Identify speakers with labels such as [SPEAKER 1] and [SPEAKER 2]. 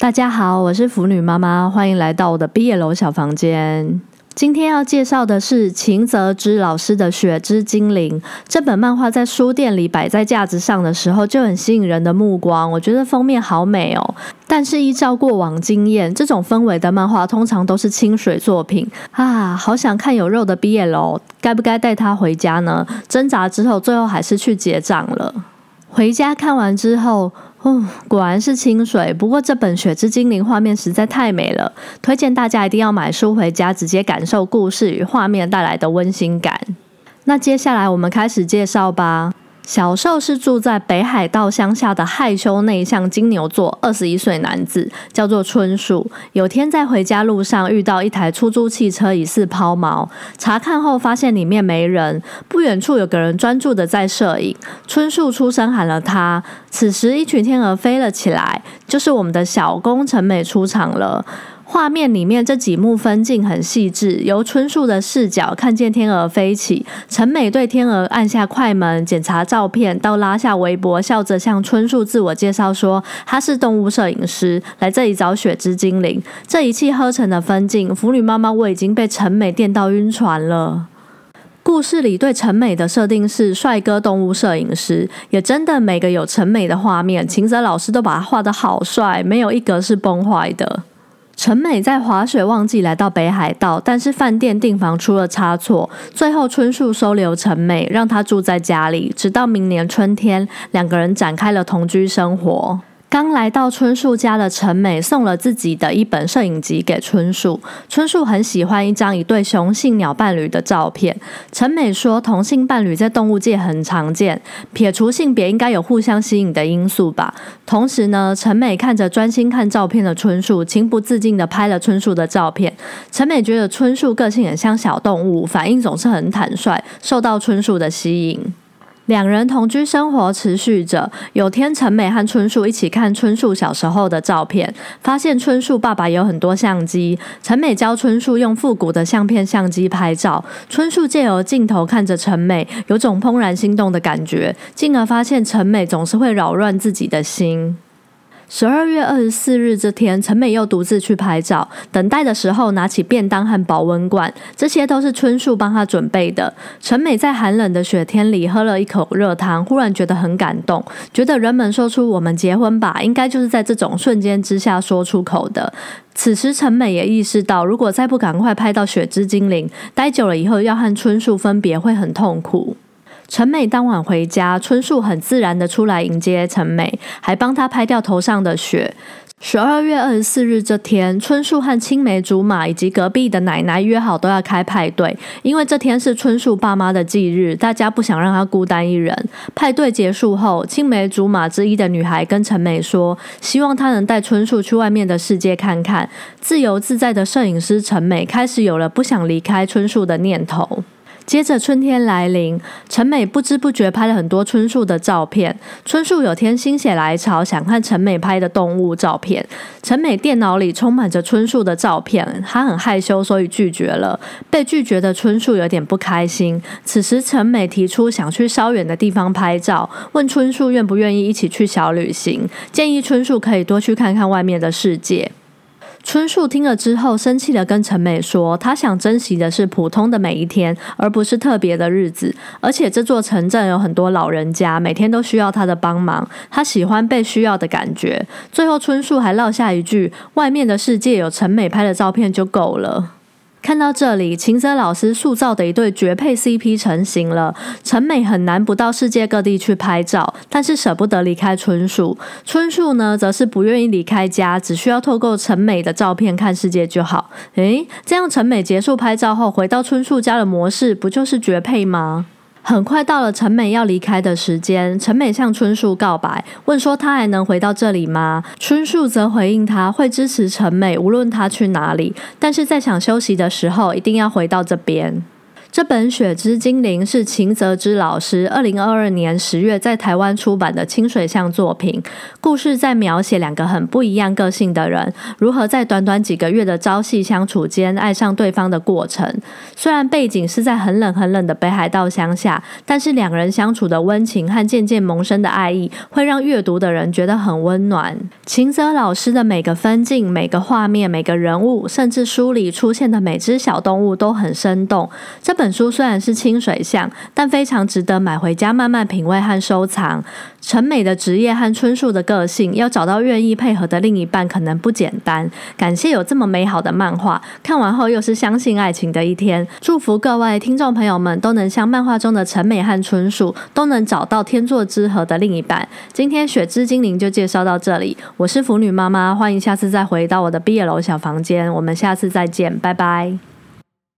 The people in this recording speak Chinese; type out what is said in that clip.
[SPEAKER 1] 大家好，我是腐女妈妈，欢迎来到我的毕业楼小房间。今天要介绍的是秦泽之老师的《雪之精灵》这本漫画，在书店里摆在架子上的时候就很吸引人的目光。我觉得封面好美哦，但是依照过往经验，这种氛围的漫画通常都是清水作品啊。好想看有肉的毕业楼，该不该带他回家呢？挣扎之后，最后还是去结账了。回家看完之后。哦，果然是清水。不过这本《雪之精灵》画面实在太美了，推荐大家一定要买书回家，直接感受故事与画面带来的温馨感。那接下来我们开始介绍吧。小寿是住在北海道乡下的害羞内向金牛座二十一岁男子，叫做春树。有天在回家路上遇到一台出租汽车疑似抛锚，查看后发现里面没人，不远处有个人专注的在摄影。春树出声喊了他，此时一群天鹅飞了起来，就是我们的小工陈美出场了。画面里面这几幕分镜很细致，由春树的视角看见天鹅飞起，陈美对天鹅按下快门检查照片，到拉下围脖，笑着向春树自我介绍说他是动物摄影师，来这里找雪之精灵。这一气呵成的分镜，腐女妈妈我已经被陈美电到晕船了。故事里对陈美的设定是帅哥动物摄影师，也真的每个有陈美的画面，秦泽老师都把他画的好帅，没有一格是崩坏的。陈美在滑雪旺季来到北海道，但是饭店订房出了差错，最后春树收留陈美，让她住在家里，直到明年春天，两个人展开了同居生活。刚来到春树家的陈美送了自己的一本摄影集给春树，春树很喜欢一张一对雄性鸟伴侣的照片。陈美说，同性伴侣在动物界很常见，撇除性别，应该有互相吸引的因素吧。同时呢，陈美看着专心看照片的春树，情不自禁的拍了春树的照片。陈美觉得春树个性很像小动物，反应总是很坦率，受到春树的吸引。两人同居生活持续着。有天，陈美和春树一起看春树小时候的照片，发现春树爸爸有很多相机。陈美教春树用复古的相片相机拍照，春树借由镜头看着陈美，有种怦然心动的感觉，进而发现陈美总是会扰乱自己的心。十二月二十四日这天，陈美又独自去拍照。等待的时候，拿起便当和保温罐，这些都是春树帮她准备的。陈美在寒冷的雪天里喝了一口热汤，忽然觉得很感动，觉得人们说出“我们结婚吧”，应该就是在这种瞬间之下说出口的。此时，陈美也意识到，如果再不赶快拍到雪之精灵，待久了以后要和春树分别会很痛苦。陈美当晚回家，春树很自然的出来迎接陈美，还帮她拍掉头上的雪。十二月二十四日这天，春树和青梅竹马以及隔壁的奶奶约好都要开派对，因为这天是春树爸妈的忌日，大家不想让他孤单一人。派对结束后，青梅竹马之一的女孩跟陈美说，希望她能带春树去外面的世界看看。自由自在的摄影师陈美开始有了不想离开春树的念头。接着春天来临，陈美不知不觉拍了很多春树的照片。春树有天心血来潮，想看陈美拍的动物照片。陈美电脑里充满着春树的照片，她很害羞，所以拒绝了。被拒绝的春树有点不开心。此时陈美提出想去稍远的地方拍照，问春树愿不愿意一起去小旅行，建议春树可以多去看看外面的世界。春树听了之后，生气的跟陈美说：“他想珍惜的是普通的每一天，而不是特别的日子。而且这座城镇有很多老人家，每天都需要他的帮忙。他喜欢被需要的感觉。”最后，春树还落下一句：“外面的世界有陈美拍的照片就够了。”看到这里，秦泽老师塑造的一对绝配 CP 成型了。陈美很难不到世界各地去拍照，但是舍不得离开春树。春树呢，则是不愿意离开家，只需要透过陈美的照片看世界就好。诶，这样陈美结束拍照后，回到春树家的模式，不就是绝配吗？很快到了陈美要离开的时间，陈美向春树告白，问说他还能回到这里吗？春树则回应他会支持陈美，无论他去哪里，但是在想休息的时候，一定要回到这边。这本《雪之精灵》是秦泽之老师二零二二年十月在台湾出版的清水向作品。故事在描写两个很不一样个性的人如何在短短几个月的朝夕相处间爱上对方的过程。虽然背景是在很冷很冷的北海道乡下，但是两人相处的温情和渐渐萌生的爱意，会让阅读的人觉得很温暖。秦泽老师的每个分镜、每个画面、每个人物，甚至书里出现的每只小动物都很生动。这本书虽然是清水巷，但非常值得买回家慢慢品味和收藏。陈美的职业和春树的个性，要找到愿意配合的另一半可能不简单。感谢有这么美好的漫画，看完后又是相信爱情的一天。祝福各位听众朋友们都能像漫画中的陈美和春树，都能找到天作之合的另一半。今天雪之精灵就介绍到这里，我是腐女妈妈，欢迎下次再回到我的毕业楼小房间，我们下次再见，拜拜。